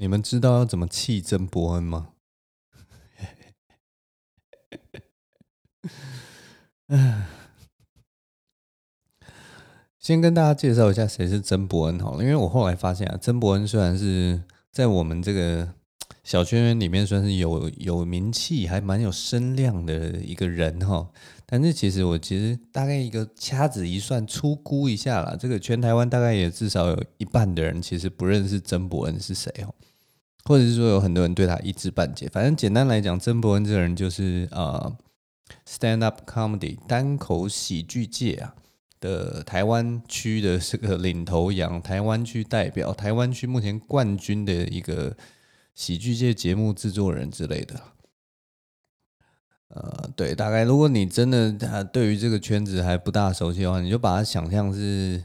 你们知道要怎么气曾伯恩吗？先跟大家介绍一下谁是曾伯恩好了，因为我后来发现啊，曾伯恩虽然是在我们这个 小圈圈里面算是有有名气，还蛮有声量的一个人哈，但是其实我其实大概一个掐指一算，粗估一下啦，这个全台湾大概也至少有一半的人其实不认识曾伯恩是谁哦。或者是说有很多人对他一知半解，反正简单来讲，曾博恩这个人就是呃，stand up comedy 单口喜剧界啊的台湾区的这个领头羊，台湾区代表，台湾区目前冠军的一个喜剧界节目制作人之类的。呃，对，大概如果你真的他对于这个圈子还不大熟悉的话，你就把它想象是。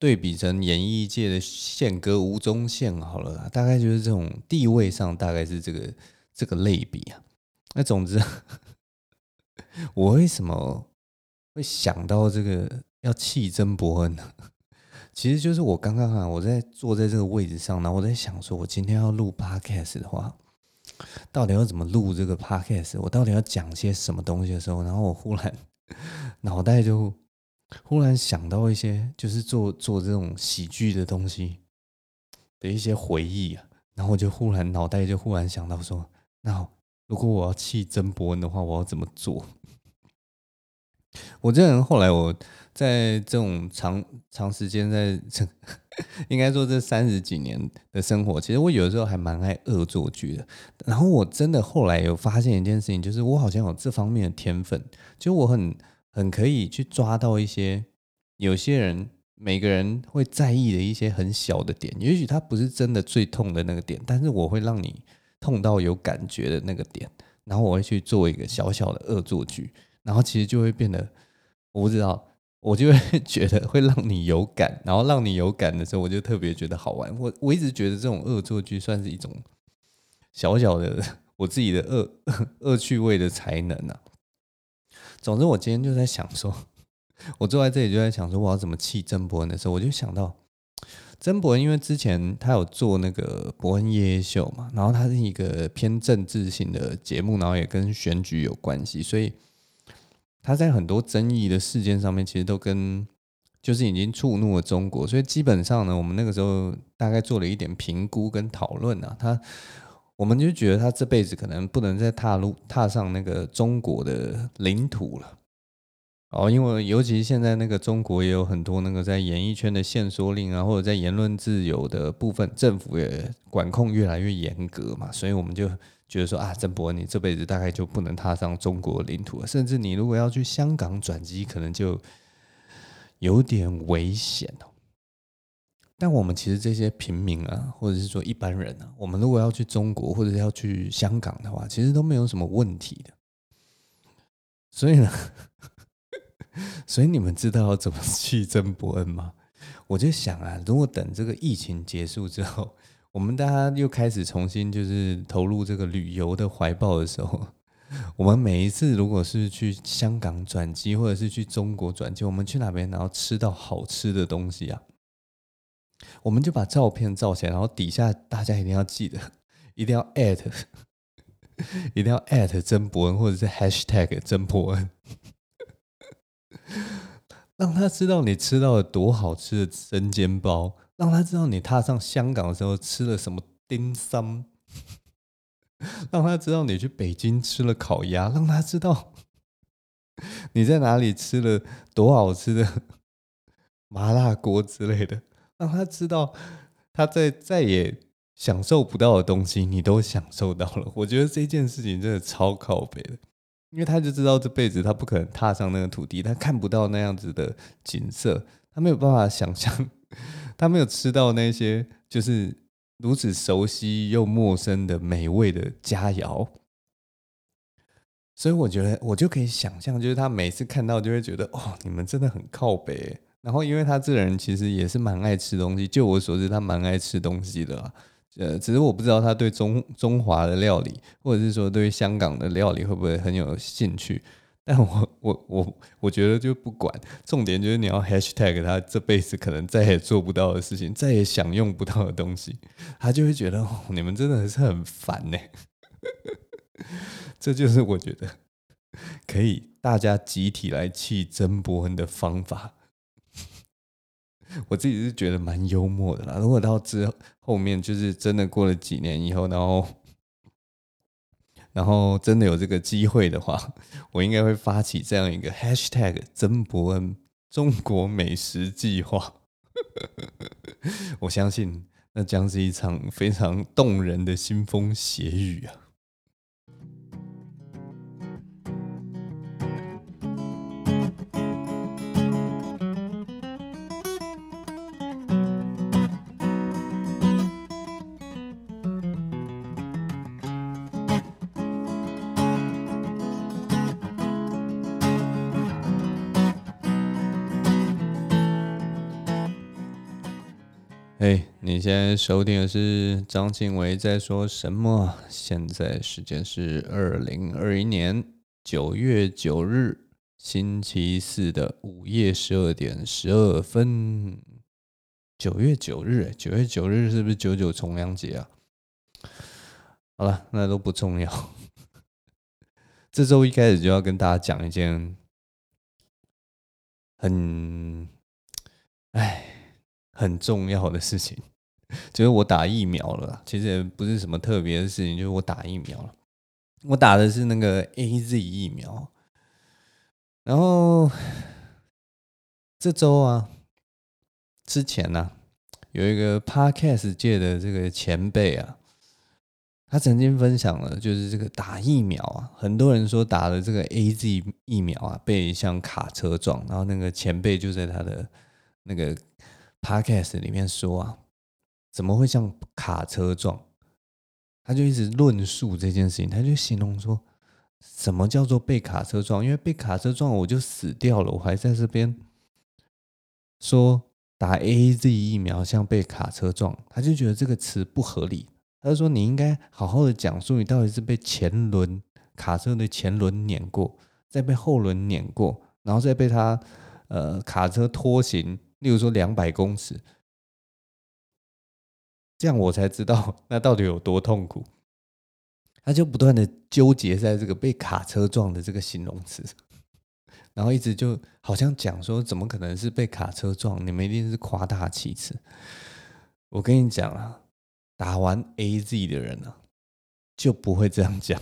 对比成演艺界的宪哥吴宗宪好了，大概就是这种地位上，大概是这个这个类比啊。那总之，我为什么会想到这个要弃曾博恩呢？其实就是我刚刚啊，我在坐在这个位置上，然后我在想说，我今天要录 podcast 的话，到底要怎么录这个 podcast？我到底要讲些什么东西的时候，然后我忽然 脑袋就。忽然想到一些，就是做做这种喜剧的东西的一些回忆啊，然后我就忽然脑袋就忽然想到说，那如果我要气曾伯恩的话，我要怎么做？我这人后来我在这种长长时间在这，应该说这三十几年的生活，其实我有的时候还蛮爱恶作剧的。然后我真的后来有发现一件事情，就是我好像有这方面的天分，就我很。很可以去抓到一些有些人每个人会在意的一些很小的点，也许他不是真的最痛的那个点，但是我会让你痛到有感觉的那个点，然后我会去做一个小小的恶作剧，然后其实就会变得我不知道，我就会觉得会让你有感，然后让你有感的时候，我就特别觉得好玩。我我一直觉得这种恶作剧算是一种小小的我自己的恶恶趣味的才能啊。总之，我今天就在想说，我坐在这里就在想说，我要怎么气曾博恩的时候，我就想到曾博恩，因为之前他有做那个博恩夜夜秀嘛，然后他是一个偏政治性的节目，然后也跟选举有关系，所以他在很多争议的事件上面，其实都跟就是已经触怒了中国，所以基本上呢，我们那个时候大概做了一点评估跟讨论啊，他。我们就觉得他这辈子可能不能再踏入踏上那个中国的领土了，哦，因为尤其现在那个中国也有很多那个在演艺圈的限缩令啊，或者在言论自由的部分，政府也管控越来越严格嘛，所以我们就觉得说啊，曾博你这辈子大概就不能踏上中国领土了，甚至你如果要去香港转机，可能就有点危险哦。但我们其实这些平民啊，或者是说一般人啊，我们如果要去中国或者是要去香港的话，其实都没有什么问题的。所以呢，所以你们知道要怎么去曾伯恩吗？我就想啊，如果等这个疫情结束之后，我们大家又开始重新就是投入这个旅游的怀抱的时候，我们每一次如果是去香港转机，或者是去中国转机，我们去哪边然后吃到好吃的东西啊？我们就把照片照起来，然后底下大家一定要记得，一定要 at，一定要 at 曾伯恩，或者是 hashtag 曾伯恩，让他知道你吃到了多好吃的生煎包，让他知道你踏上香港的时候吃了什么 dim sum，让他知道你去北京吃了烤鸭，让他知道你在哪里吃了多好吃的麻辣锅之类的。让他知道，他在再也享受不到的东西，你都享受到了。我觉得这件事情真的超靠北的，因为他就知道这辈子他不可能踏上那个土地，他看不到那样子的景色，他没有办法想象，他没有吃到那些就是如此熟悉又陌生的美味的佳肴，所以我觉得我就可以想象，就是他每次看到就会觉得，哦，你们真的很靠北。然后，因为他这个人其实也是蛮爱吃东西，就我所知，他蛮爱吃东西的啦。呃，只是我不知道他对中中华的料理，或者是说对香港的料理会不会很有兴趣。但我我我我觉得就不管，重点就是你要 hashtag 他这辈子可能再也做不到的事情，再也享用不到的东西，他就会觉得哦，你们真的是很烦呢。这就是我觉得可以大家集体来气曾伯恩的方法。我自己是觉得蛮幽默的啦。如果到之后面就是真的过了几年以后，然后然后真的有这个机会的话，我应该会发起这样一个 hashtag 曾伯恩中国美食计划。我相信那将是一场非常动人的腥风血雨啊！现在收听的是张庆伟在说什么？现在时间是二零二一年九月九日星期四的午夜十二点十二分。九月九日，九月九日是不是九九重阳节啊？好了，那都不重要。这周一开始就要跟大家讲一件很……哎。很重要的事情，就是我打疫苗了。其实也不是什么特别的事情，就是我打疫苗了。我打的是那个 AZ 疫苗。然后这周啊，之前呢、啊，有一个 Podcast 界的这个前辈啊，他曾经分享了，就是这个打疫苗啊，很多人说打了这个 AZ 疫苗啊，被像卡车撞。然后那个前辈就在他的那个。Podcast 里面说啊，怎么会像卡车撞？他就一直论述这件事情，他就形容说，什么叫做被卡车撞？因为被卡车撞，我就死掉了，我还在这边说打 AZ 疫苗像被卡车撞，他就觉得这个词不合理。他就说，你应该好好的讲述，你到底是被前轮卡车的前轮碾过，再被后轮碾过，然后再被他呃卡车拖行。例如说两百公尺，这样我才知道 那到底有多痛苦。他就不断的纠结在这个被卡车撞的这个形容词，然后一直就好像讲说，怎么可能是被卡车撞？你们一定是夸大其词。我跟你讲啊，打完 AZ 的人啊，就不会这样讲，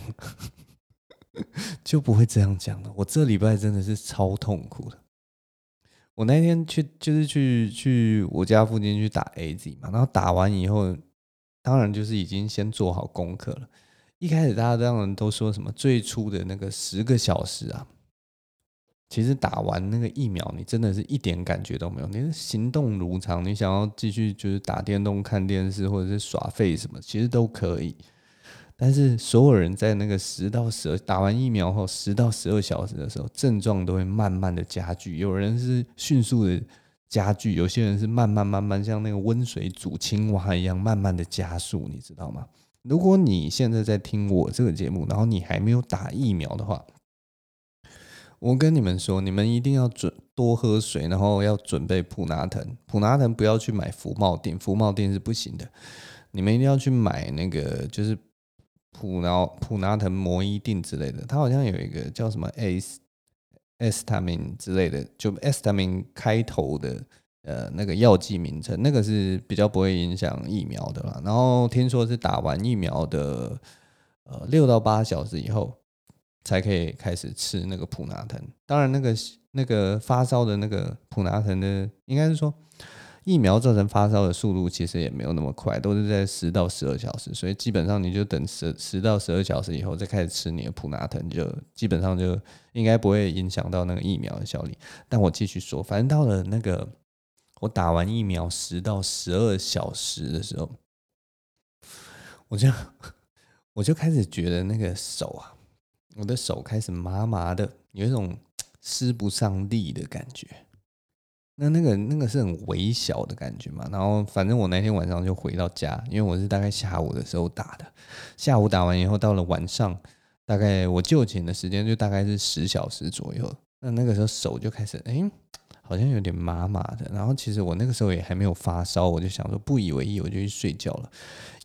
就不会这样讲了。我这礼拜真的是超痛苦的。我那天去就是去去我家附近去打 AZ 嘛，然后打完以后，当然就是已经先做好功课了。一开始大家当然都说什么最初的那个十个小时啊，其实打完那个疫苗，你真的是一点感觉都没有，你是行动如常，你想要继续就是打电动、看电视或者是耍废什么，其实都可以。但是所有人在那个十到十二打完疫苗后十到十二小时的时候，症状都会慢慢的加剧。有人是迅速的加剧，有些人是慢慢慢慢像那个温水煮青蛙一样慢慢的加速，你知道吗？如果你现在在听我这个节目，然后你还没有打疫苗的话，我跟你们说，你们一定要准多喝水，然后要准备普拿藤。普拿藤不要去买福茂定，福茂定是不行的。你们一定要去买那个就是。普拿普拿疼、摩伊定之类的，它好像有一个叫什么 a s e s t a m i n 之类的，就 Estamin 开头的呃那个药剂名称，那个是比较不会影响疫苗的啦。然后听说是打完疫苗的呃六到八小时以后才可以开始吃那个普拿疼。当然，那个那个发烧的那个普拿疼的，应该是说。疫苗造成发烧的速度其实也没有那么快，都是在十到十二小时，所以基本上你就等十十到十二小时以后再开始吃你的普拿疼，就基本上就应该不会影响到那个疫苗的效力。但我继续说，反正到了那个我打完疫苗十到十二小时的时候，我就我就开始觉得那个手啊，我的手开始麻麻的，有一种施不上力的感觉。那那个那个是很微小的感觉嘛，然后反正我那天晚上就回到家，因为我是大概下午的时候打的，下午打完以后到了晚上，大概我就寝的时间就大概是十小时左右。那那个时候手就开始哎、好像有点麻麻的。然后其实我那个时候也还没有发烧，我就想说不以为意，我就去睡觉了。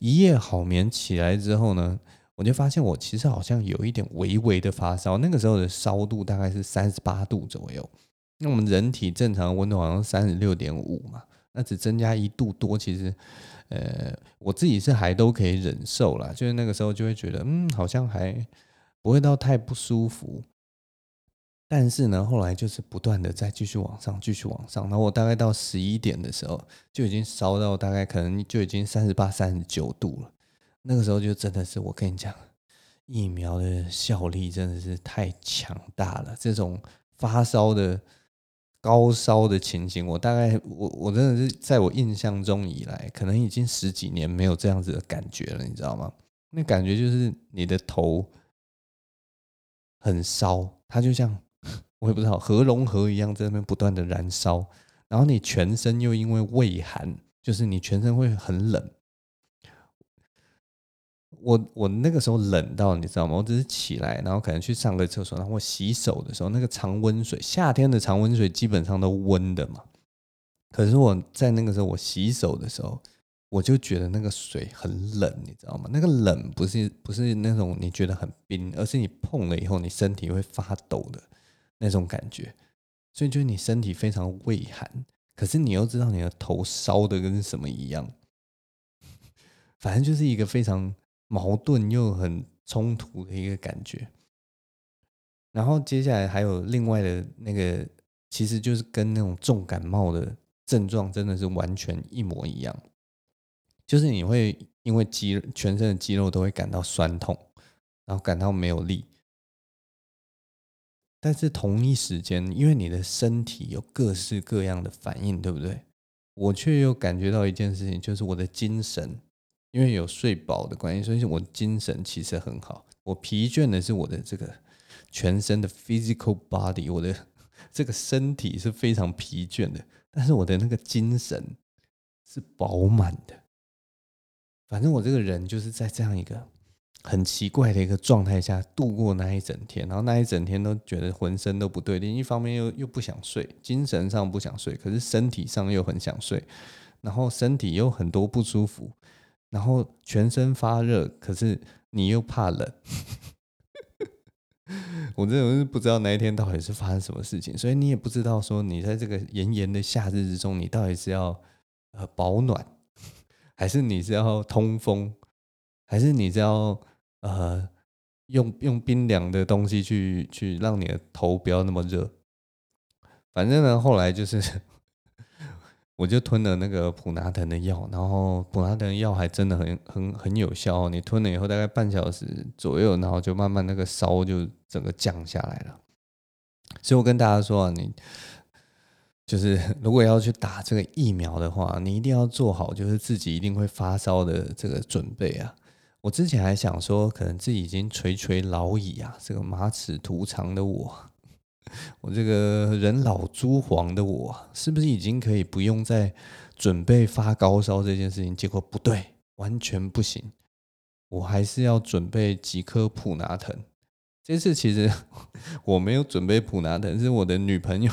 一夜好眠起来之后呢，我就发现我其实好像有一点微微的发烧。那个时候的烧度大概是三十八度左右。那我们人体正常温度好像三十六点五嘛，那只增加一度多，其实。呃，我自己是还都可以忍受啦，就是那个时候就会觉得，嗯，好像还不会到太不舒服。但是呢，后来就是不断的再继续往上，继续往上。然后我大概到十一点的时候，就已经烧到大概可能就已经三十八、三十九度了。那个时候就真的是，我跟你讲，疫苗的效力真的是太强大了。这种发烧的。高烧的情形，我大概我我真的是在我印象中以来，可能已经十几年没有这样子的感觉了，你知道吗？那感觉就是你的头很烧，它就像 我也不知道核融合一样，在那边不断的燃烧，然后你全身又因为畏寒，就是你全身会很冷。我我那个时候冷到你知道吗？我只是起来，然后可能去上个厕所，然后我洗手的时候，那个常温水，夏天的常温水基本上都温的嘛。可是我在那个时候我洗手的时候，我就觉得那个水很冷，你知道吗？那个冷不是不是那种你觉得很冰，而是你碰了以后你身体会发抖的那种感觉。所以就是你身体非常畏寒，可是你又知道你的头烧的跟什么一样，反正就是一个非常。矛盾又很冲突的一个感觉，然后接下来还有另外的那个，其实就是跟那种重感冒的症状真的是完全一模一样，就是你会因为肌全身的肌肉都会感到酸痛，然后感到没有力，但是同一时间，因为你的身体有各式各样的反应，对不对？我却又感觉到一件事情，就是我的精神。因为有睡饱的关系，所以我精神其实很好。我疲倦的是我的这个全身的 physical body，我的 这个身体是非常疲倦的，但是我的那个精神是饱满的。反正我这个人就是在这样一个很奇怪的一个状态下度过那一整天，然后那一整天都觉得浑身都不对，另一方面又又不想睡，精神上不想睡，可是身体上又很想睡，然后身体又很多不舒服。然后全身发热，可是你又怕冷，我真的是不知道那一天到底是发生什么事情，所以你也不知道说你在这个炎炎的夏日之中，你到底是要呃保暖，还是你是要通风，还是你是要呃用用冰凉的东西去去让你的头不要那么热。反正呢，后来就是。我就吞了那个普拿疼的药，然后普拿疼药还真的很很很有效。你吞了以后，大概半小时左右，然后就慢慢那个烧就整个降下来了。所以我跟大家说啊，你就是 如果要去打这个疫苗的话，你一定要做好就是自己一定会发烧的这个准备啊。我之前还想说，可能自己已经垂垂老矣啊，这个马齿徒长的我。我这个人老珠黄的我，是不是已经可以不用再准备发高烧这件事情？结果不对，完全不行，我还是要准备几颗普拿藤。这次其实我没有准备普拿藤，是我的女朋友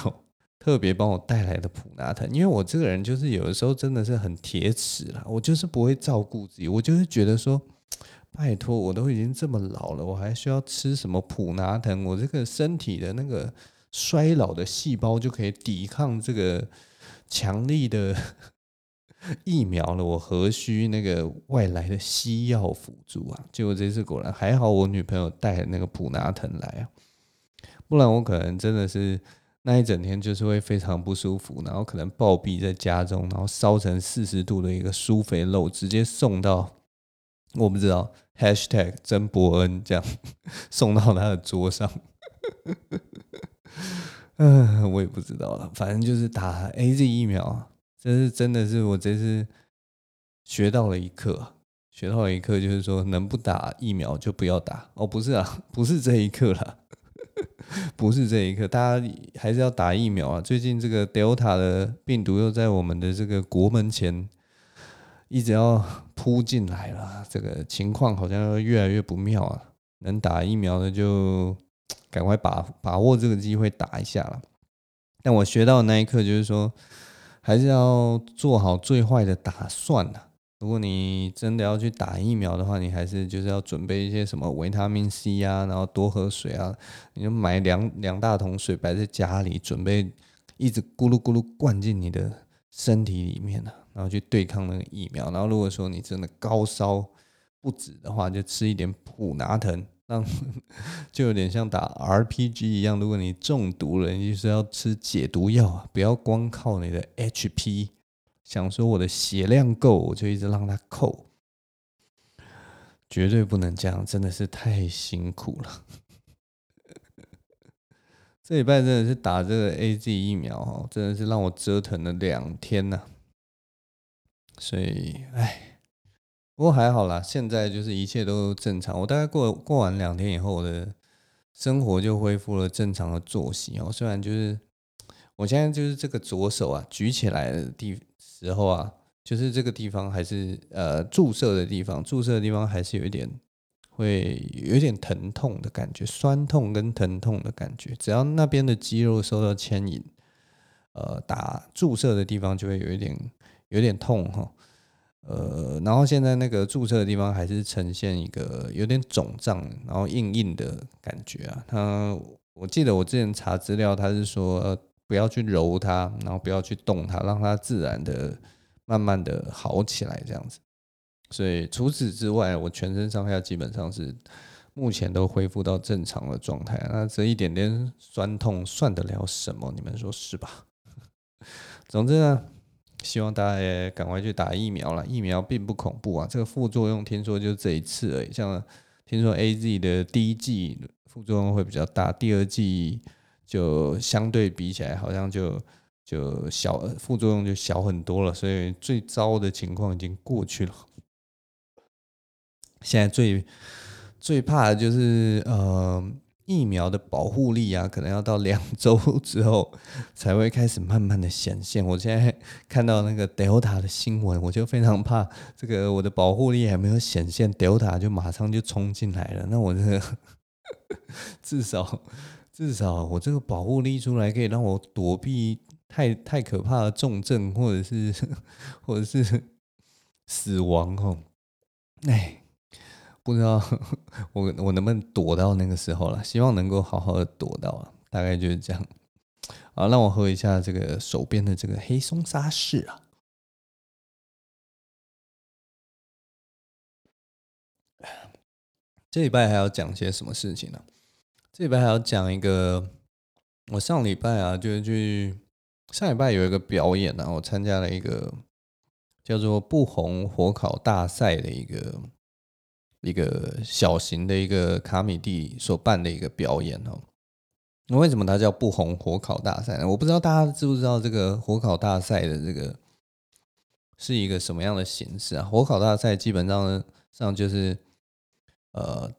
特别帮我带来的普拿藤。因为我这个人就是有的时候真的是很铁齿啦，我就是不会照顾自己，我就是觉得说。拜托，我都已经这么老了，我还需要吃什么普拿疼？我这个身体的那个衰老的细胞就可以抵抗这个强力的 疫苗了，我何须那个外来的西药辅助啊？结果这次果然还好，我女朋友带了那个普拿疼来啊，不然我可能真的是那一整天就是会非常不舒服，然后可能暴毙在家中，然后烧成四十度的一个苏肥肉直接送到。我不知道，#hashtag 曾博恩这样 送到他的桌上，嗯，我也不知道了。反正就是打 AZ 疫苗，这是真的是我这次学到了一课，学到了一课，就是说能不打疫苗就不要打。哦，不是啊，不是这一课啦，不是这一课，大家还是要打疫苗啊。最近这个 Delta 的病毒又在我们的这个国门前。一直要扑进来了，这个情况好像越来越不妙啊！能打疫苗的就 赶快把把握这个机会打一下了。但我学到的那一刻就是说，还是要做好最坏的打算呐。如果你真的要去打疫苗的话，你还是就是要准备一些什么维他命 C 啊，然后多喝水啊，你就买两两大桶水摆在家里，准备一直咕噜咕噜灌进你的身体里面呢，然后去对抗那个疫苗。然后如果说你真的高烧不止的话，就吃一点普拿疼。就有点像打 RPG 一样，如果你中毒了，你就是要吃解毒药，不要光靠你的 HP，想说我的血量够，我就一直让它扣，绝对不能这样，真的是太辛苦了。这礼拜真的是打这个 AZ 疫苗哦，真的是让我折腾了两天呐，所以，唉。不过还好啦，现在就是一切都正常。我大概过过完两天以后，我的生活就恢复了正常的作息哦。虽然就是我现在就是这个左手啊举起来的地时候啊，就是这个地方还是呃注射的地方，注射的地方还是有一点会有点疼痛的感觉，酸痛跟疼痛的感觉。只要那边的肌肉受到牵引，呃，打注射的地方就会有一点有点痛哈。呃，然后现在那个注射的地方还是呈现一个有点肿胀，然后硬硬的感觉啊。他我记得我之前查资料，他是说，呃，不要去揉它，然后不要去动它，让它自然的、慢慢的好起来这样子。所以除此之外，我全身上下基本上是目前都恢复到正常的状态。那这一点点酸痛算得了什么？你们说是吧？总之呢。希望大家也赶快去打疫苗了，疫苗并不恐怖啊，这个副作用听说就这一次而已。像听说 AZ 的第一剂副作用会比较大，第二剂就相对比起来好像就就小，副作用就小很多了，所以最糟的情况已经过去了。现在最最怕的就是呃。疫苗的保护力啊，可能要到两周之后才会开始慢慢的显现。我现在看到那个 Delta 的新闻，我就非常怕这个我的保护力还没有显现，Delta 就马上就冲进来了。那我这个 至少至少我这个保护力出来，可以让我躲避太太可怕的重症，或者是或者是死亡哦。哎。不知道 我我能不能躲到那个时候了，希望能够好好的躲到啊，大概就是这样。好，让我喝一下这个手边的这个黑松沙士啊。这礼拜还要讲些什么事情呢？这礼拜还要讲一个，我上礼拜啊，就是去上礼拜有一个表演啊，我参加了一个叫做“不红火烤大赛”的一个。一个小型的一个卡米蒂所办的一个表演哦。那为什么它叫不红火烤大赛呢？我不知道大家知不知道这个火烤大赛的这个是一个什么样的形式啊？火烤大赛基本上呢上就是呃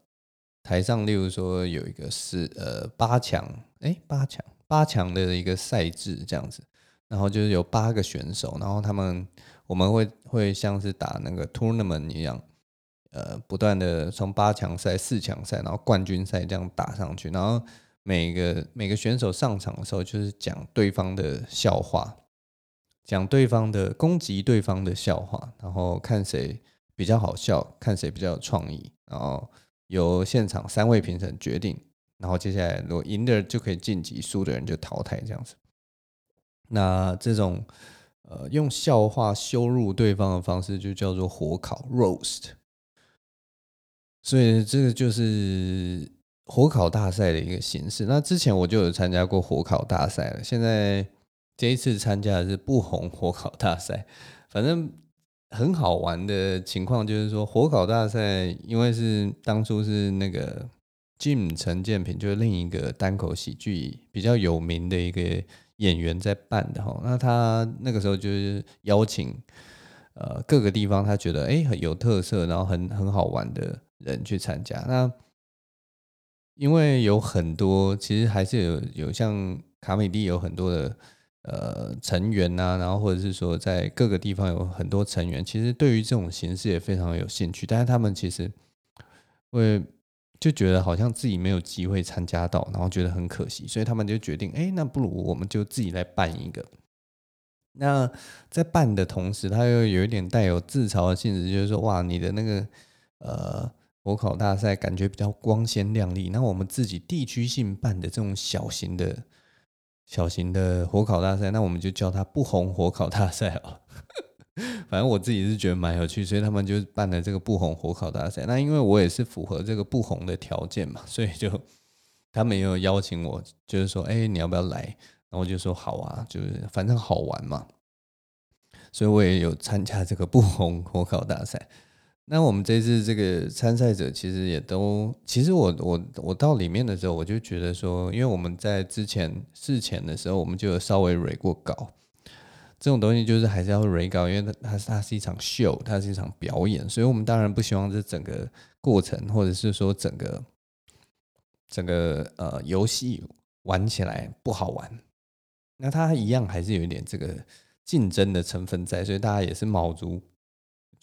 台上，例如说有一个是呃八强，哎八强八强的一个赛制这样子，然后就是有八个选手，然后他们我们会会像是打那个 tournament 一样。呃，不断的从八强赛、四强赛，然后冠军赛这样打上去，然后每个每个选手上场的时候，就是讲对方的笑话，讲对方的攻击对方的笑话，然后看谁比较好笑，看谁比较有创意，然后由现场三位评审决定，然后接下来如果赢的人就可以晋级，输的人就淘汰这样子。那这种呃用笑话羞辱对方的方式，就叫做火烤 （roast）。所以这个就是火烤大赛的一个形式。那之前我就有参加过火烤大赛了，现在这一次参加的是不红火烤大赛。反正很好玩的情况就是说，火烤大赛因为是当初是那个 Jim 陈建平，就是另一个单口喜剧比较有名的一个演员在办的哈。那他那个时候就是邀请呃各个地方他觉得哎很有特色，然后很很好玩的。人去参加，那因为有很多，其实还是有有像卡米蒂有很多的呃成员呐、啊，然后或者是说在各个地方有很多成员，其实对于这种形式也非常有兴趣，但是他们其实会就觉得好像自己没有机会参加到，然后觉得很可惜，所以他们就决定，哎，那不如我们就自己来办一个。那在办的同时，他又有一点带有自嘲的性质，就是说，哇，你的那个呃火烤大赛感觉比较光鲜亮丽，那我们自己地区性办的这种小型的。小型的火烤大赛，那我们就叫它不红火烤大赛哦。反正我自己是觉得蛮有趣，所以他们就办了这个不红火烤大赛。那因为我也是符合这个不红的条件嘛，所以就他们也有邀请我，就是说，哎，你要不要来？然后我就说好啊，就是反正好玩嘛。所以我也有参加这个不红火烤大赛。那我们这次这个参赛者其实也都，其实我我我到里面的时候，我就觉得说，因为我们在之前事前的时候，我们就有稍微 r 过稿，这种东西就是还是要 r 稿，因为它它它是一场秀，它是一场表演，所以我们当然不希望这整个过程或者是说整个整个呃游戏玩起来不好玩，那它一样还是有一点这个竞争的成分在，所以大家也是卯足。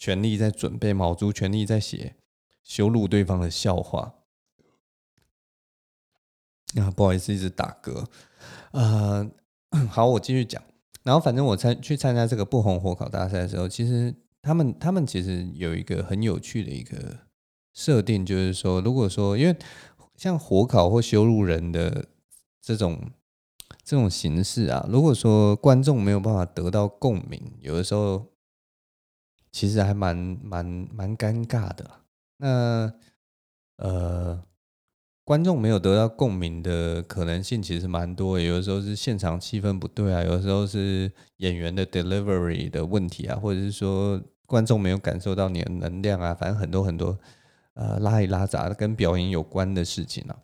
全力在准备，卯足全力在写羞辱对方的笑话。啊，不好意思，一直打嗝。呃，好，我继续讲。然后，反正我参去参加这个不红火烤大赛的时候，其实他们他们其实有一个很有趣的一个设定，就是说，如果说因为像火烤或羞辱人的这种这种形式啊，如果说观众没有办法得到共鸣，有的时候。其实还蛮蛮蛮尴尬的。那呃，观众没有得到共鸣的可能性其实蛮多。有的时候是现场气氛不对啊，有的时候是演员的 delivery 的问题啊，或者是说观众没有感受到你的能量啊，反正很多很多呃拉里拉杂的跟表演有关的事情啊。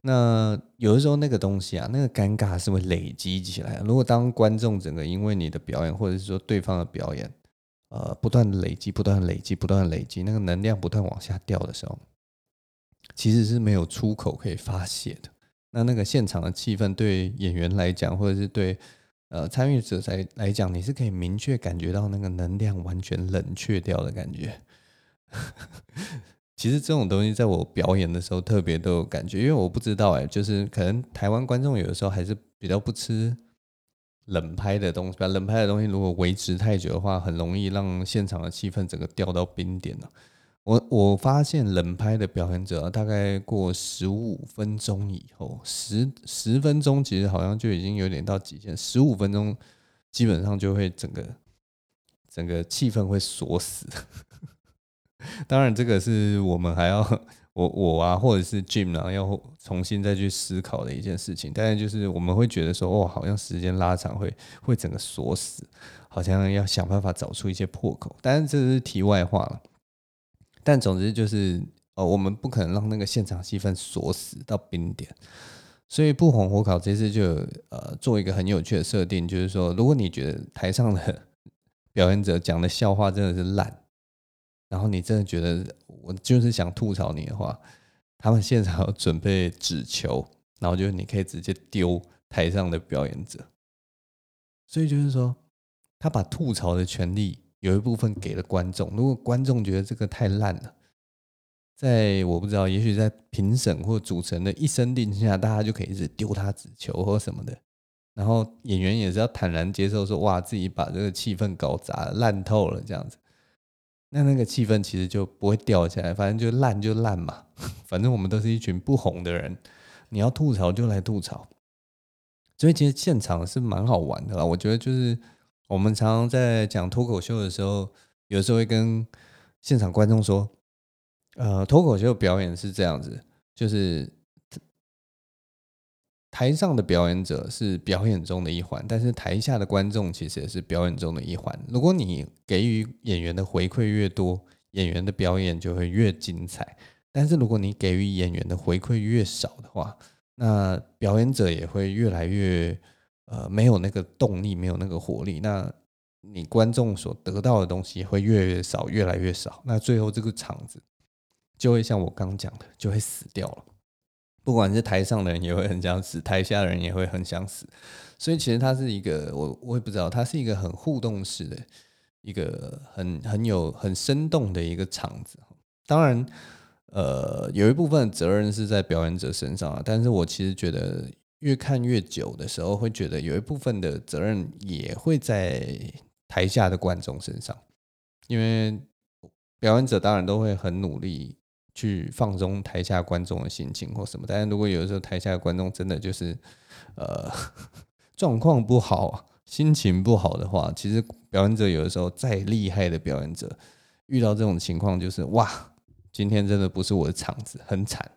那有的时候那个东西啊，那个尴尬是会累积起来。如果当观众整个因为你的表演，或者是说对方的表演，呃，不断累积，不断累积，不断累积，那个能量不断往下掉的时候，其实是没有出口可以发泄的。那那个现场的气氛，对演员来讲，或者是对呃参与者来来讲，你是可以明确感觉到那个能量完全冷却掉的感觉。其实这种东西在我表演的时候特别都有感觉，因为我不知道哎，就是可能台湾观众有的时候还是比较不吃。冷拍的东西，冷拍的东西如果维持太久的话，很容易让现场的气氛整个掉到冰点了。我我发现冷拍的表演者大概过十五分钟以后，十十分钟其实好像就已经有点到极限，十五分钟基本上就会整个整个气氛会锁死。当然，这个是我们还要。我我啊，或者是 Jim 啊，要重新再去思考的一件事情。但是就是我们会觉得说，哦，好像时间拉长会会整个锁死，好像要想办法找出一些破口。但是这是题外话了。但总之就是，哦，我们不可能让那个现场气氛锁死到冰点。所以不红火烤这次就呃做一个很有趣的设定，就是说，如果你觉得台上的 表演者讲的笑话真的是烂。然后你真的觉得我就是想吐槽你的话，他们现场有准备纸球，然后就是你可以直接丢台上的表演者。所以就是说，他把吐槽的权利有一部分给了观众。如果观众觉得这个太烂了，在我不知道，也许在评审或主持人的一声令下，大家就可以一直丢他纸球或什么的。然后演员也是要坦然接受说，哇，自己把这个气氛搞砸了，烂透了这样子。那那个气氛其实就不会掉下来，反正就烂就烂嘛，反正我们都是一群不红的人，你要吐槽就来吐槽。所以其实现场是蛮好玩的啦，我觉得就是我们常常在讲脱口秀的时候，有时候会跟现场观众说，呃，脱口秀表演是这样子，就是。台上的表演者是表演中的一环，但是台下的观众其实也是表演中的一环。如果你给予演员的回馈越多，演员的表演就会越精彩。但是如果你给予演员的回馈越少的话，那表演者也会越来越呃没有那个动力，没有那个活力。那你观众所得到的东西会越来越少，越来越少。那最后这个场子就会像我刚讲的，就会死掉了。不管是台上的人也会很想死，台下的人也会很想死，所以其实它是一个我我也不知道，它是一个很互动式的，一个很很有很生动的一个场子。当然，呃，有一部分责任是在表演者身上啊。但是我其实觉得越看越久的时候，会觉得有一部分的责任也会在台下的观众身上，因为表演者当然都会很努力去放松台下观众的心情或什么。但是如果有的时候台下的观众真的就是呃 状况不好，心情不好的话，其实表演者有的时候再厉害的表演者，遇到这种情况就是哇，今天真的不是我的场子，很惨。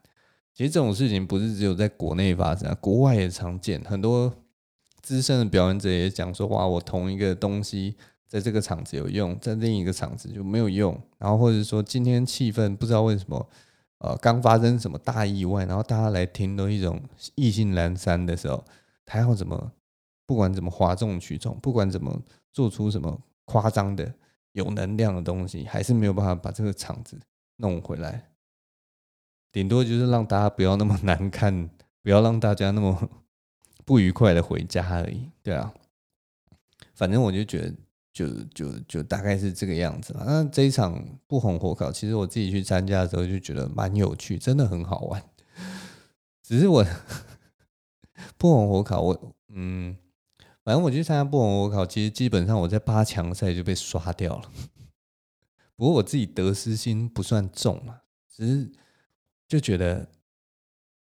其实这种事情不是只有在国内发生啊，国外也常见。很多资深的表演者也讲说，哇，我同一个东西在这个场子有用，在另一个场子就没有用。然后或者说今天气氛不知道为什么，呃，刚发生什么大意外，然后大家来听都一种意兴阑珊的时候，还好怎么？不管怎么哗众取宠，不管怎么做出什么夸张的有能量的东西，还是没有办法把这个场子弄回来。顶多就是让大家不要那么 难看，不要让大家那么 不愉快的回家而已。对啊，反正我就觉得就，就就大概是这个样子了。那这一场不红火烤，其实我自己去参加的时候就觉得蛮有趣，真的很好玩。只是我不红火烤，我嗯。反正我去参加不红火烤，其实基本上我在八强赛就被刷掉了。不过我自己得失心不算重嘛，只是就觉得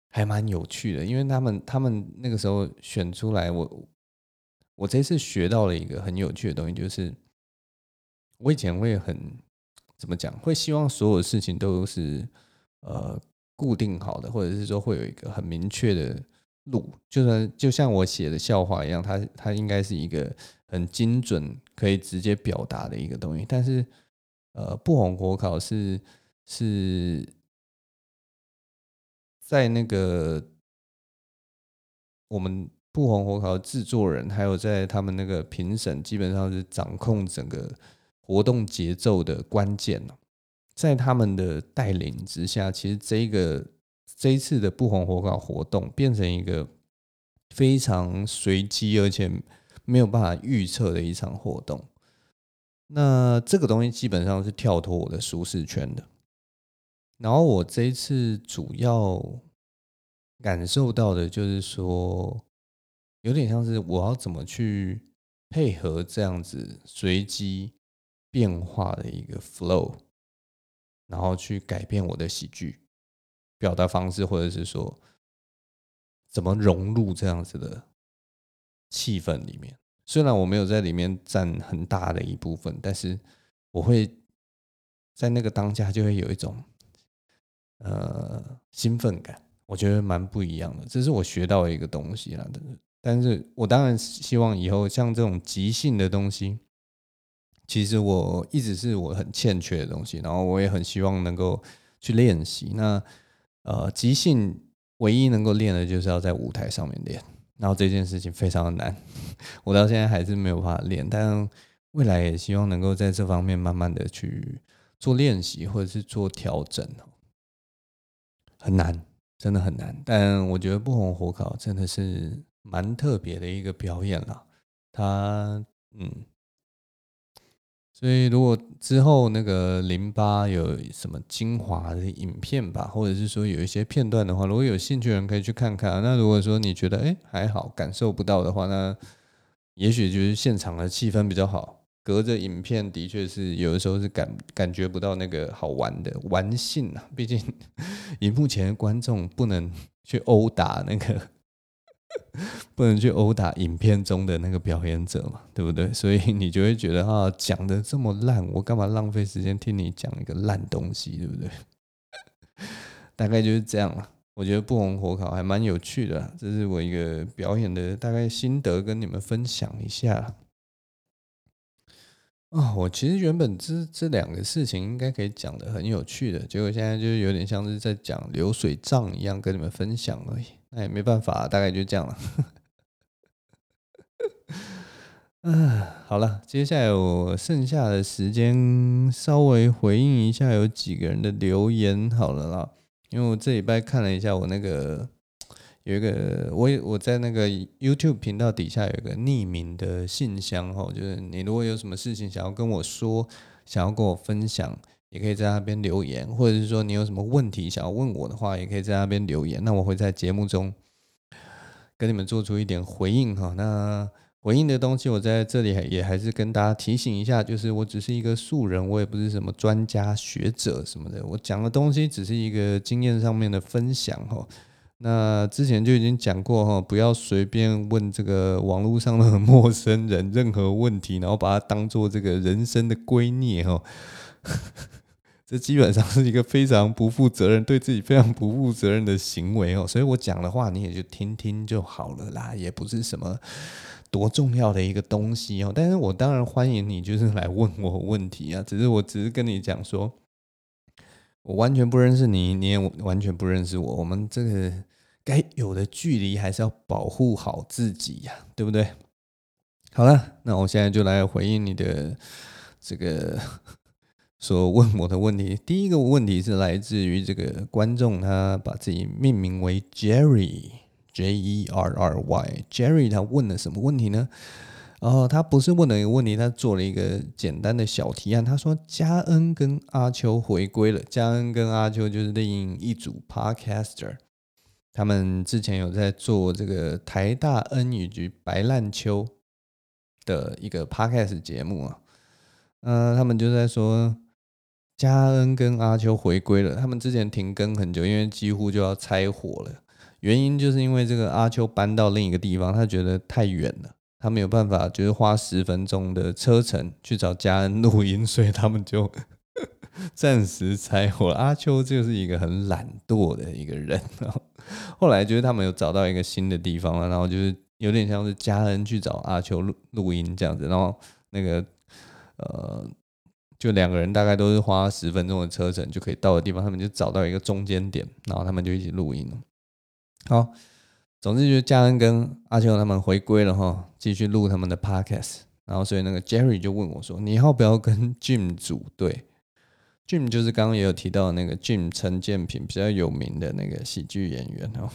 还蛮有趣的，因为他们他们那个时候选出来我，我这次学到了一个很有趣的东西，就是我以前会很怎么讲，会希望所有事情都是呃固定好的，或者是说会有一个很明确的。路就算就像我写的笑话一样，它它应该是一个很精准可以直接表达的一个东西。但是，呃，不红火烤是是在那个我们不红火烤制作人，还有在他们那个评审，基本上是掌控整个活动节奏的关键。在他们的带领之下，其实这个。这一次的不红火烤活动变成一个非常随机而且没有办法预测的一场活动。那这个东西基本上是跳脱我的舒适圈的。然后我这一次主要感受到的就是说，有点像是我要怎么去配合这样子随机变化的一个 flow，然后去改变我的喜剧。表达方式，或者是说怎么融入这样子的气氛里面。虽然我没有在里面占很大的一部分，但是我会在那个当下就会有一种呃兴奋感，我觉得蛮不一样的。这是我学到的一个东西啦。但是我当然希望以后像这种即兴的东西，其实我一直是我很欠缺的东西，然后我也很希望能够去练习。那呃，即兴唯一能够练的就是要在舞台上面练，然后这件事情非常的难，我到现在还是没有办法练，但未来也希望能够在这方面慢慢的去做练习或者是做调整。很难，真的很难，但我觉得不红火烤真的是蛮特别的一个表演了，他嗯。所以，如果之后那个零八有什么精华的影片吧，或者是说有一些片段的话，如果有兴趣的人可以去看看。那如果说你觉得哎还好，感受不到的话，那也许就是现场的气氛比较好，隔着影片的确是有的时候是感感觉不到那个好玩的玩性啊。毕竟，荧幕前的观众不能去殴打那个。不能去殴打影片中的那个表演者嘛，对不对？所以你就会觉得啊，讲的这么烂，我干嘛浪费时间听你讲一个烂东西，对不对？大概就是这样了。我觉得不红火烤还蛮有趣的，这是我一个表演的大概心得，跟你们分享一下。啊，我其实原本这这两个事情应该可以讲的很有趣的，结果现在就是有点像是在讲流水账一样，跟你们分享而已。那也没办法，大概就这样了。嗯，好了，接下来我剩下的时间稍微回应一下有几个人的留言好了啦。因为我这礼拜看了一下我那个有一个我我在那个 YouTube 频道底下有一个匿名的信箱哈，就是你如果有什么事情想要跟我说，想要跟我分享，也可以在那边留言，或者是说你有什么问题想要问我的话，也可以在那边留言。那我会在节目中跟你们做出一点回应哈。那回应的东西，我在这里也还是跟大家提醒一下，就是我只是一个素人，我也不是什么专家学者什么的，我讲的东西只是一个经验上面的分享哈。那之前就已经讲过哈，不要随便问这个网络上的 陌生人任何问题，然后把它当做这个人生的圭臬哈。这基本上是一个非常不负责任、对自己非常不负责任的行为哦。所以我讲的话你也就听听就好了啦，也不是什么多重要的一个东西哦。但是我当然欢迎你，就是来问我问题啊。只是我只是跟你讲说，我完全不认识你，你也完全不认识我，我们这个。该有的距离还是要保护好自己呀，对不对？好了，那我现在就来回应你的这个所问我的问题。第一个问题是来自于这个观众，他把自己命名为 Jerry，J E R R Y，Jerry 他问了什么问题呢？哦，他不是问了一个问题，他做了一个简单的小提案。他说嘉恩跟阿秋回归了，嘉恩跟阿秋就是另一组 Podcaster。他们之前有在做这个台大 N 语局白烂秋的一个 podcast 节目啊，呃，他们就在说嘉恩跟阿秋回归了，他们之前停更很久，因为几乎就要拆伙了，原因就是因为这个阿秋搬到另一个地方，他觉得太远了，他没有办法，就是花十分钟的车程去找嘉恩录音，所以他们就。暂时拆伙，阿秋就是一个很懒惰的一个人。然后后来就是他们有找到一个新的地方了，然后就是有点像是嘉恩去找阿秋录录音这样子。然后那个呃，就两个人大概都是花十分钟的车程就可以到的地方，他们就找到一个中间点，然后他们就一起录音了。好，总之就是嘉恩跟阿秋他们回归了哈，继续录他们的 podcast。然后所以那个 Jerry 就问我说：“你要不要跟 Jim 组队？” Jim 就是刚刚也有提到那个 Jim 陈建平比较有名的那个喜剧演员哦。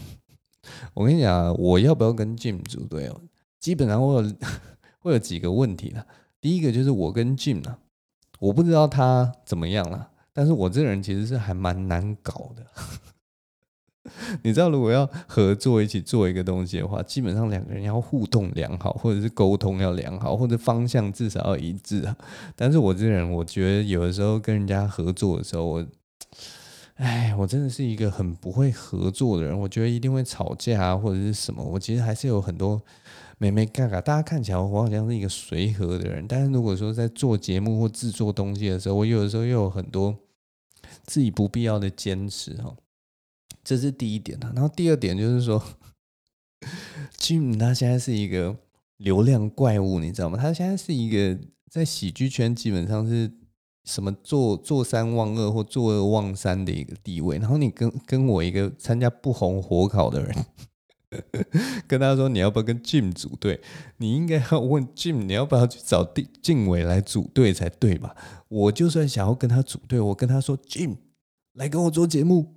我跟你讲，我要不要跟 Jim 组队哦？基本上我有 会有几个问题呢。第一个就是我跟 Jim 呢，我不知道他怎么样了，但是我这个人其实是还蛮难搞的。你知道，如果要合作一起做一个东西的话，基本上两个人要互动良好，或者是沟通要良好，或者方向至少要一致啊。但是我这个人，我觉得有的时候跟人家合作的时候，我，哎，我真的是一个很不会合作的人。我觉得一定会吵架啊，或者是什么。我其实还是有很多眉眉角角。大家看起来我好像是一个随和的人，但是如果说在做节目或制作东西的时候，我有的时候又有很多自己不必要的坚持哈。这是第一点啊，然后第二点就是说，Jim 他现在是一个流量怪物，你知道吗？他现在是一个在喜剧圈基本上是什么坐坐三望二或坐二望三的一个地位。然后你跟跟我一个参加不红火烤的人，跟他说你要不要跟 Jim 组队？你应该要问 Jim 你要不要去找定静伟来组队才对吧？我就算想要跟他组队，我跟他说 Jim 来跟我做节目。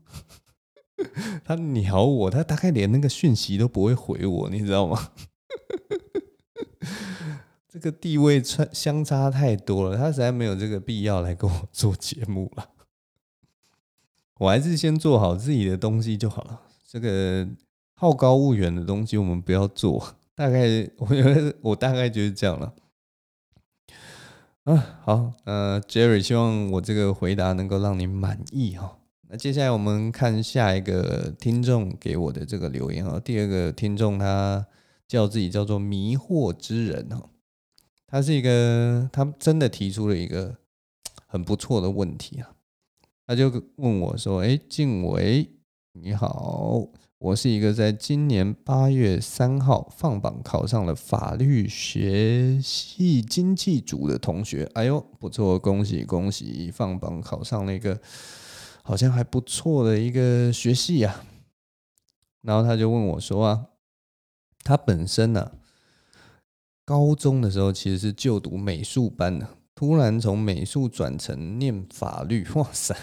他鸟我，他大概连那个讯息都不会回我，你知道吗？这个地位差相差太多了，他实在没有这个必要来跟我做节目了。我还是先做好自己的东西就好了。这个好高骛远的东西我们不要做。大概 我觉得我大概就是这样了。啊，好，呃，Jerry，希望我这个回答能够让你满意哈。那接下来我们看下一个听众给我的这个留言啊，第二个听众他叫自己叫做迷惑之人哈，他是一个他真的提出了一个很不错的问题啊，他就问我说：“哎，静伟你好，我是一个在今年八月三号放榜考上了法律学系经济组的同学，哎呦不错，恭喜恭喜，放榜考上了一个。”好像还不错的一个学系啊，然后他就问我说啊，他本身呢、啊，高中的时候其实是就读美术班的，突然从美术转成念法律，哇塞，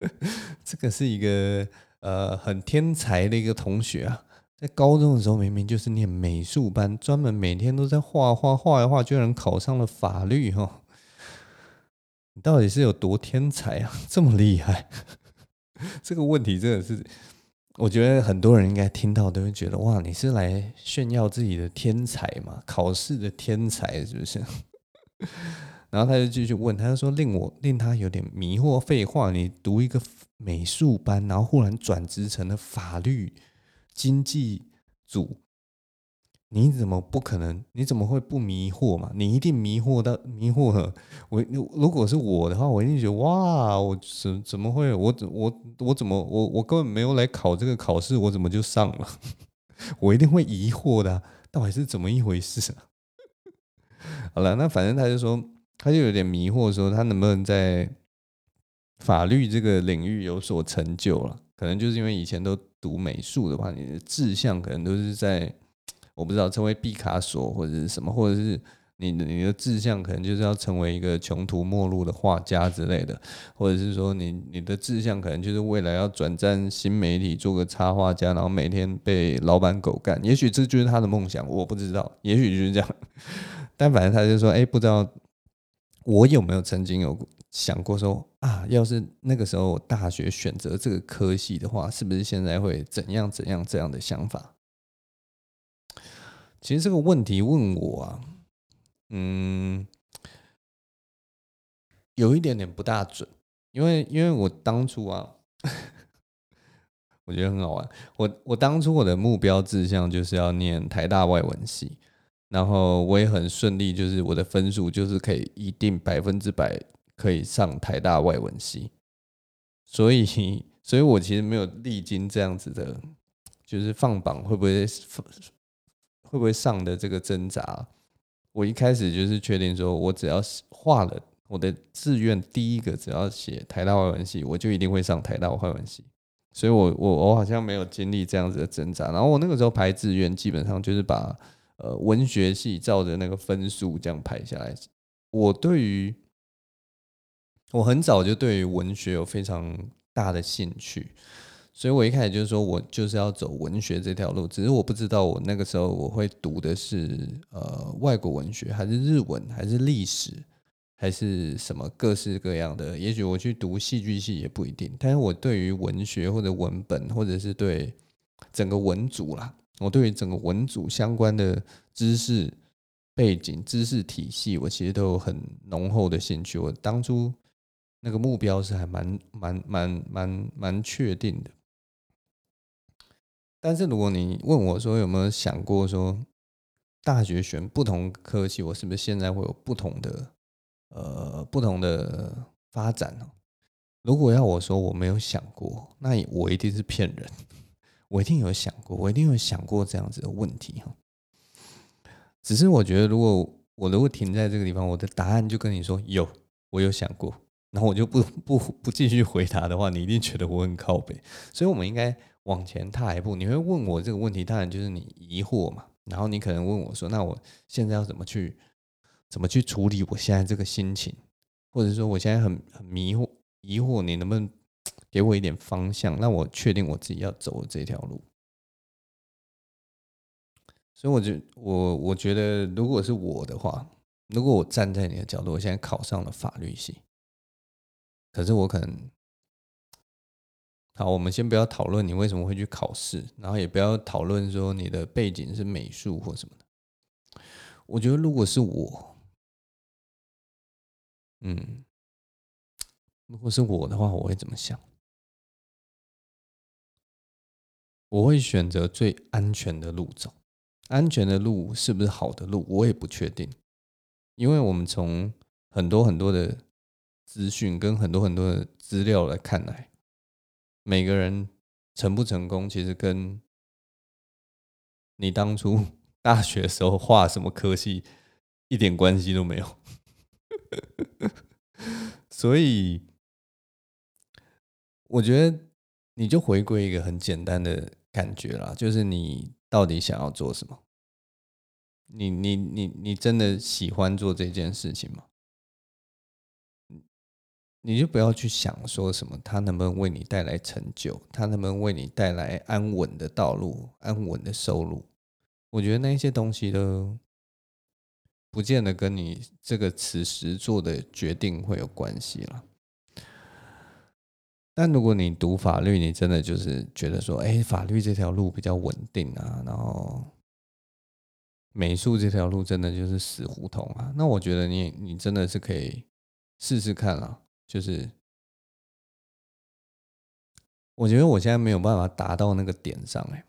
这个是一个呃很天才的一个同学啊，在高中的时候明明就是念美术班，专门每天都在画画，画一画居然考上了法律哈。你到底是有多天才啊？这么厉害？这个问题真的是，我觉得很多人应该听到都会觉得哇，你是来炫耀自己的天才吗？考试的天才是不是？然后他就继续问，他就说令我令他有点迷惑。废话，你读一个美术班，然后忽然转职成了法律经济组，你怎么不可能？你怎么会不迷惑嘛？你一定迷惑到迷惑了。我如果是我的话，我一定觉得哇，我怎怎么会？我我我怎么我我根本没有来考这个考试，我怎么就上了？我一定会疑惑的，到底是怎么一回事？好了，那反正他就说。他就有点迷惑，说他能不能在法律这个领域有所成就了？可能就是因为以前都读美术的话，你的志向可能都是在我不知道成为毕卡索或者是什么，或者是你你的志向可能就是要成为一个穷途末路的画家之类的，或者是说你你的志向可能就是未来要转战新媒体做个插画家，然后每天被老板狗干。也许这就是他的梦想，我不知道，也许就是这样。但反正他就说，哎，不知道。我有没有曾经有过想过说啊，要是那个时候我大学选择这个科系的话，是不是现在会怎样怎样这样的想法？其实这个问题问我啊，嗯，有一点点不大准，因为因为我当初啊，我觉得很好玩。我我当初我的目标志向就是要念台大外文系。然后我也很顺利，就是我的分数就是可以一定百分之百可以上台大外文系，所以，所以我其实没有历经这样子的，就是放榜会不会会不会上的这个挣扎。我一开始就是确定说，我只要画了我的志愿第一个，只要写台大外文系，我就一定会上台大外文系。所以我我我好像没有经历这样子的挣扎。然后我那个时候排志愿，基本上就是把。呃，文学系照着那个分数这样排下来，我对于我很早就对于文学有非常大的兴趣，所以我一开始就是说我就是要走文学这条路，只是我不知道我那个时候我会读的是呃外国文学，还是日文，还是历史，还是什么各式各样的，也许我去读戏剧系也不一定，但是我对于文学或者文本，或者是对整个文组啦。我对于整个文组相关的知识背景、知识体系，我其实都有很浓厚的兴趣。我当初那个目标是还蛮、蛮、蛮、蛮、蛮确定的。但是如果你问我说有没有想过说，大学选不同科系，我是不是现在会有不同的呃不同的发展呢？如果要我说我没有想过，那我一定是骗人。我一定有想过，我一定有想过这样子的问题哈。只是我觉得，如果我如果停在这个地方，我的答案就跟你说有，我有想过，然后我就不不不继续回答的话，你一定觉得我很靠北。所以，我们应该往前踏一步。你会问我这个问题，当然就是你疑惑嘛。然后你可能问我说：“那我现在要怎么去怎么去处理我现在这个心情？或者说，我现在很很迷惑疑惑，你能不能？”给我一点方向，让我确定我自己要走的这条路。所以我就我我觉得，如果是我的话，如果我站在你的角度，我现在考上了法律系，可是我可能，好，我们先不要讨论你为什么会去考试，然后也不要讨论说你的背景是美术或什么的。我觉得如果是我，嗯，如果是我的话，我会怎么想？我会选择最安全的路走，安全的路是不是好的路，我也不确定，因为我们从很多很多的资讯跟很多很多的资料来看来，每个人成不成功，其实跟你当初 大学时候画什么科系一点关系都没有，所以我觉得你就回归一个很简单的。感觉啦，就是你到底想要做什么？你你你你真的喜欢做这件事情吗？你就不要去想说什么，他能不能为你带来成就，他能不能为你带来安稳的道路、安稳的收入？我觉得那些东西都不见得跟你这个此时做的决定会有关系了。但如果你读法律，你真的就是觉得说，哎，法律这条路比较稳定啊，然后美术这条路真的就是死胡同啊，那我觉得你你真的是可以试试看了。就是我觉得我现在没有办法达到那个点上哎，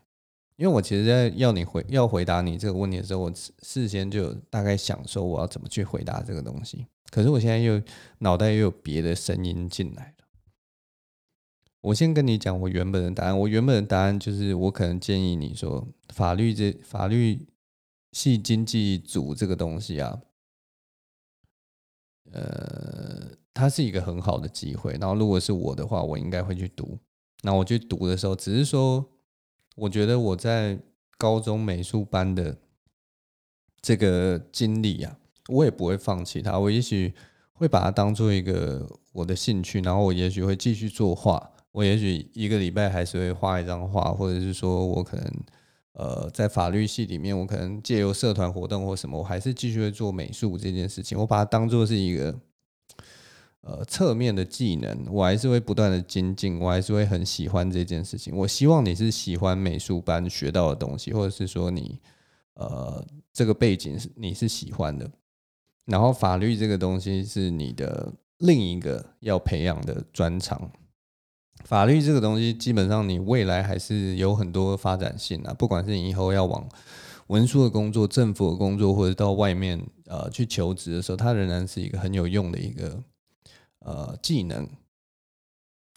因为我其实在要你回要回答你这个问题的时候，我事先就有大概想说我要怎么去回答这个东西，可是我现在又脑袋又有别的声音进来。我先跟你讲我原本的答案。我原本的答案就是，我可能建议你说，法律这法律系经济组这个东西啊，呃，它是一个很好的机会。然后，如果是我的话，我应该会去读。那我去读的时候，只是说，我觉得我在高中美术班的这个经历啊，我也不会放弃它。我也许会把它当做一个我的兴趣，然后我也许会继续作画。我也许一个礼拜还是会画一张画，或者是说我可能呃在法律系里面，我可能借由社团活动或什么，我还是继续会做美术这件事情。我把它当做是一个呃侧面的技能，我还是会不断的精进，我还是会很喜欢这件事情。我希望你是喜欢美术班学到的东西，或者是说你呃这个背景是你是喜欢的，然后法律这个东西是你的另一个要培养的专长。法律这个东西，基本上你未来还是有很多发展性啊。不管是你以后要往文书的工作、政府的工作，或者到外面呃去求职的时候，它仍然是一个很有用的一个呃技能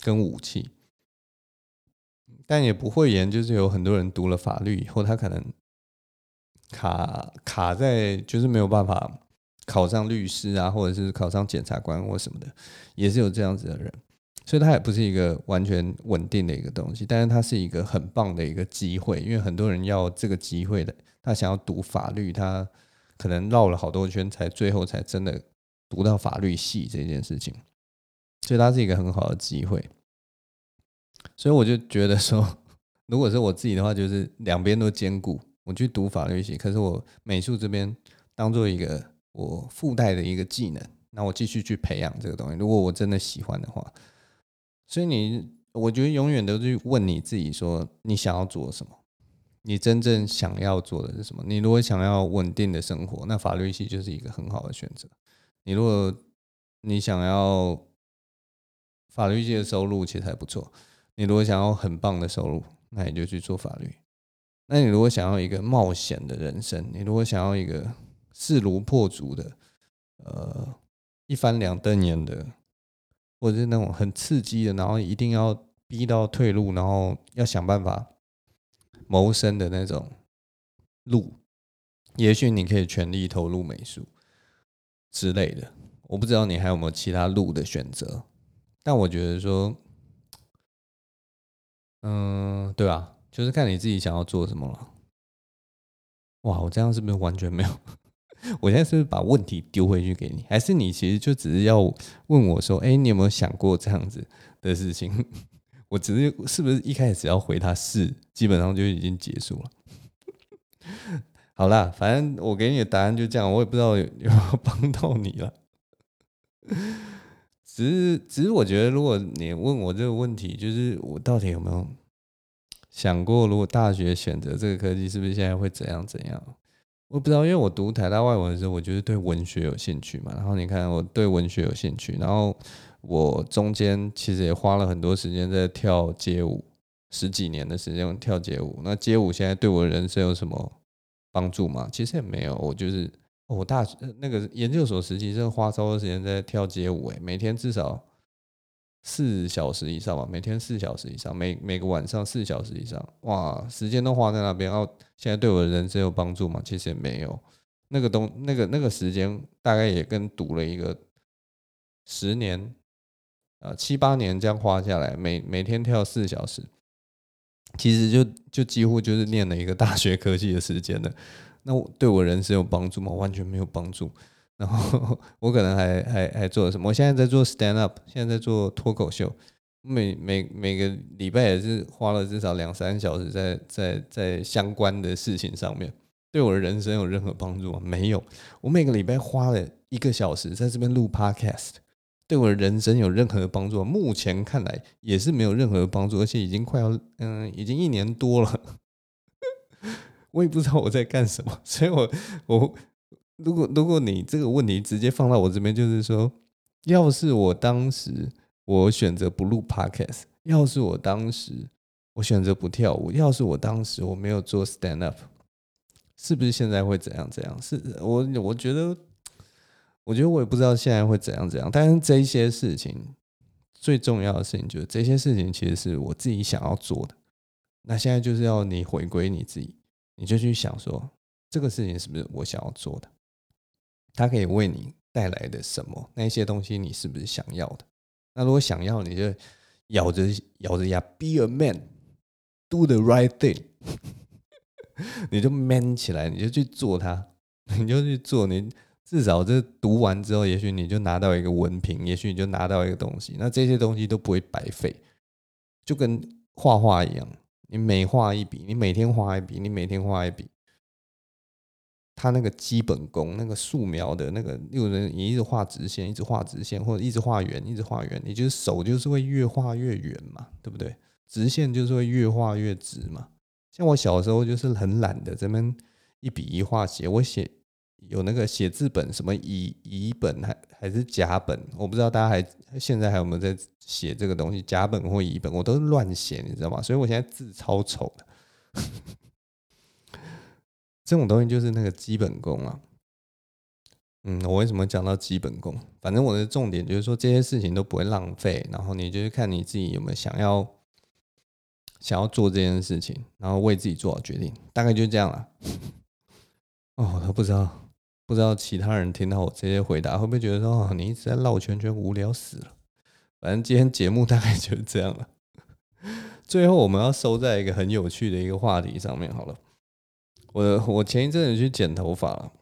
跟武器。但也不会言，就是有很多人读了法律以后，他可能卡卡在就是没有办法考上律师啊，或者是考上检察官或什么的，也是有这样子的人。所以它也不是一个完全稳定的一个东西，但是它是一个很棒的一个机会，因为很多人要这个机会的，他想要读法律，他可能绕了好多圈，才最后才真的读到法律系这件事情，所以它是一个很好的机会。所以我就觉得说，如果是我自己的话，就是两边都兼顾，我去读法律系，可是我美术这边当做一个我附带的一个技能，那我继续去培养这个东西。如果我真的喜欢的话。所以你，我觉得永远都去问你自己，说你想要做什么？你真正想要做的是什么？你如果想要稳定的生活，那法律系就是一个很好的选择。你如果你想要法律界的收入，其实还不错。你如果想要很棒的收入，那你就去做法律。那你如果想要一个冒险的人生，你如果想要一个势如破竹的，呃，一翻两瞪眼的。或者是那种很刺激的，然后一定要逼到退路，然后要想办法谋生的那种路，也许你可以全力投入美术之类的。我不知道你还有没有其他路的选择，但我觉得说，嗯，对吧？就是看你自己想要做什么了。哇，我这样是不是完全没有？我现在是不是把问题丢回去给你，还是你其实就只是要问我说：“哎，你有没有想过这样子的事情？” 我只是是不是一开始只要回他是，基本上就已经结束了。好啦，反正我给你的答案就这样，我也不知道有没有帮到你了。只是，只是我觉得，如果你问我这个问题，就是我到底有没有想过，如果大学选择这个科技，是不是现在会怎样怎样？我不知道，因为我读台大外文的时候，我就是对文学有兴趣嘛。然后你看，我对文学有兴趣，然后我中间其实也花了很多时间在跳街舞，十几年的时间跳街舞。那街舞现在对我人生有什么帮助吗？其实也没有。我就是我大学那个研究所时期，真的花超多时间在跳街舞，诶，每天至少。四小时以上吧，每天四小时以上，每每个晚上四小时以上，哇，时间都花在那边。然后现在对我的人生有帮助吗？其实也没有。那个东，那个那个时间大概也跟读了一个十年，呃，七八年这样花下来，每每天跳四小时，其实就就几乎就是念了一个大学科技的时间了。那我对我人生有帮助吗？完全没有帮助。然后 我可能还还还做了什么？我现在在做 stand up，现在在做脱口秀，每每每个礼拜也是花了至少两三小时在在在相关的事情上面。对我的人生有任何帮助吗？没有。我每个礼拜花了一个小时在这边录 Podcast，对我的人生有任何的帮助？目前看来也是没有任何的帮助，而且已经快要嗯，已经一年多了。我也不知道我在干什么，所以我我如果如果你这个问题直接放到我这边，就是说，要是我当时我选择不录 Podcast，要是我当时我选择不跳舞，要是我当时我没有做 stand up，是不是现在会怎样怎样？是我我觉得，我觉得我也不知道现在会怎样怎样。但是这些事情最重要的事情就是这些事情其实是我自己想要做的。那现在就是要你回归你自己。你就去想说，这个事情是不是我想要做的？它可以为你带来的什么？那些东西你是不是想要的？那如果想要，你就咬着咬着牙，be a man，do the right thing，你就 man 起来，你就去做它，你就去做。你至少这读完之后，也许你就拿到一个文凭，也许你就拿到一个东西。那这些东西都不会白费，就跟画画一样。你每画一笔，你每天画一笔，你每天画一笔，他那个基本功，那个素描的那个，有人你一直画直线，一直画直线，或者一直画圆，一直画圆，你就是手就是会越画越圆嘛，对不对？直线就是会越画越直嘛。像我小时候就是很懒的，这边一笔一画写，我写。有那个写字本，什么乙乙本还还是甲本，我不知道大家还现在还有没有在写这个东西，甲本或乙本，我都是乱写，你知道吗？所以我现在字超丑的。这种东西就是那个基本功啊。嗯，我为什么讲到基本功？反正我的重点就是说这些事情都不会浪费，然后你就是看你自己有没有想要想要做这件事情，然后为自己做好决定，大概就这样了。哦，我都不知道。不知道其他人听到我这些回答会不会觉得说，哦，你一直在绕圈圈，无聊死了。反正今天节目大概就是这样了。最后我们要收在一个很有趣的一个话题上面好了。我我前一阵子去剪头发了，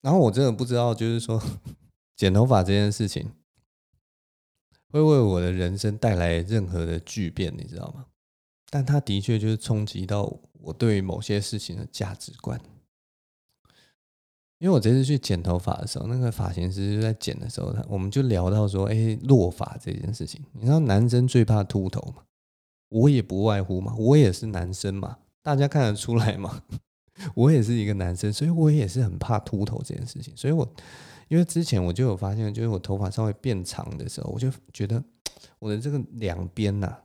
然后我真的不知道，就是说 剪头发这件事情会为我的人生带来任何的巨变，你知道吗？但它的确就是冲击到我对某些事情的价值观。因为我这次去剪头发的时候，那个发型师就在剪的时候，他我们就聊到说，哎，落发这件事情，你知道男生最怕秃头吗？我也不外乎嘛，我也是男生嘛，大家看得出来嘛，我也是一个男生，所以我也是很怕秃头这件事情。所以我因为之前我就有发现，就是我头发稍微变长的时候，我就觉得我的这个两边呐，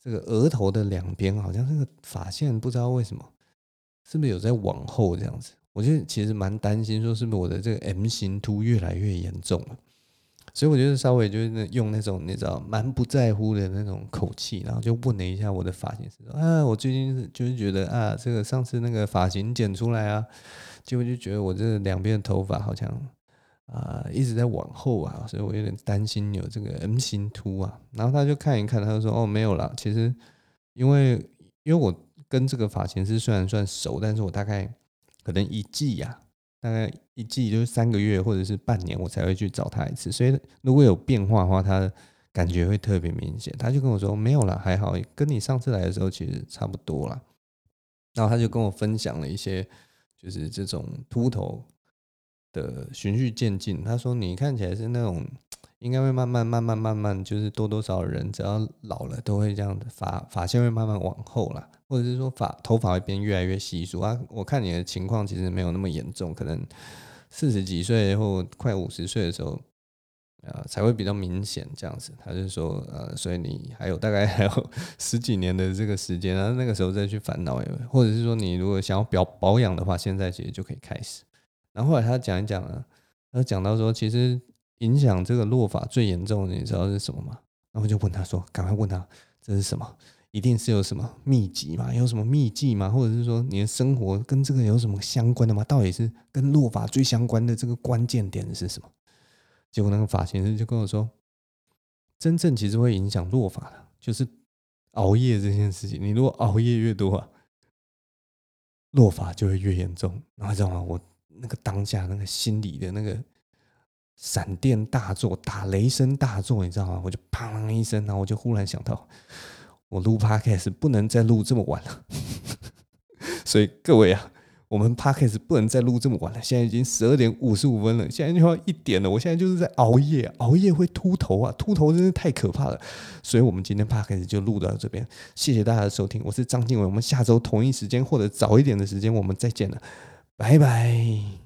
这个额头的两边好像这个发线不知道为什么，是不是有在往后这样子？我就其实蛮担心，说是不是我的这个 M 型秃越来越严重了？所以我觉得稍微就是用那种你知道蛮不在乎的那种口气，然后就问了一下我的发型师：“啊，我最近就是觉得啊，这个上次那个发型剪出来啊，结果就觉得我这两边的头发好像啊一直在往后啊，所以我有点担心有这个 M 型秃啊。”然后他就看一看，他就说：“哦，没有啦，其实因为因为我跟这个发型师虽然算熟，但是我大概。”可能一季呀、大概一季就是三个月或者是半年，我才会去找他一次。所以如果有变化的话，他感觉会特别明显。他就跟我说没有啦，还好，跟你上次来的时候其实差不多啦。然后他就跟我分享了一些，就是这种秃头的循序渐进。他说你看起来是那种。应该会慢慢、慢慢、慢慢，就是多多少少人只要老了都会这样的发发线会慢慢往后啦，或者是说发头发会变越来越稀疏啊。我看你的情况其实没有那么严重，可能四十几岁或快五十岁的时候，呃，才会比较明显这样子。他就说，呃，所以你还有大概还有 十几年的这个时间，然后那个时候再去烦恼，或者是说你如果想要表保养的话，现在其实就可以开始。然后后来他讲一讲啊，他讲到说其实。影响这个落法最严重的，你知道是什么吗？然后就问他说：“赶快问他，这是什么？一定是有什么秘籍吗？有什么秘技吗？或者是说你的生活跟这个有什么相关的吗？到底是跟落法最相关的这个关键点是什么？”结果那个发型师就跟我说：“真正其实会影响落法的，就是熬夜这件事情。你如果熬夜越多啊，落法就会越严重。然后知道吗？我那个当下那个心理的那个。”闪电大作，打雷声大作，你知道吗？我就砰一声，然后我就忽然想到，我录 podcast 不能再录这么晚了，所以各位啊。我们 Podcast 不能再录这么晚了，现在已经十二点五十五分了，现在就要一点了。我现在就是在熬夜，熬夜会秃头啊，秃头真是太可怕了。所以，我们今天 Podcast 就录到这边，谢谢大家的收听，我是章晋唯，我们下周同一时间或者早一点的时间，我们再见了，拜拜。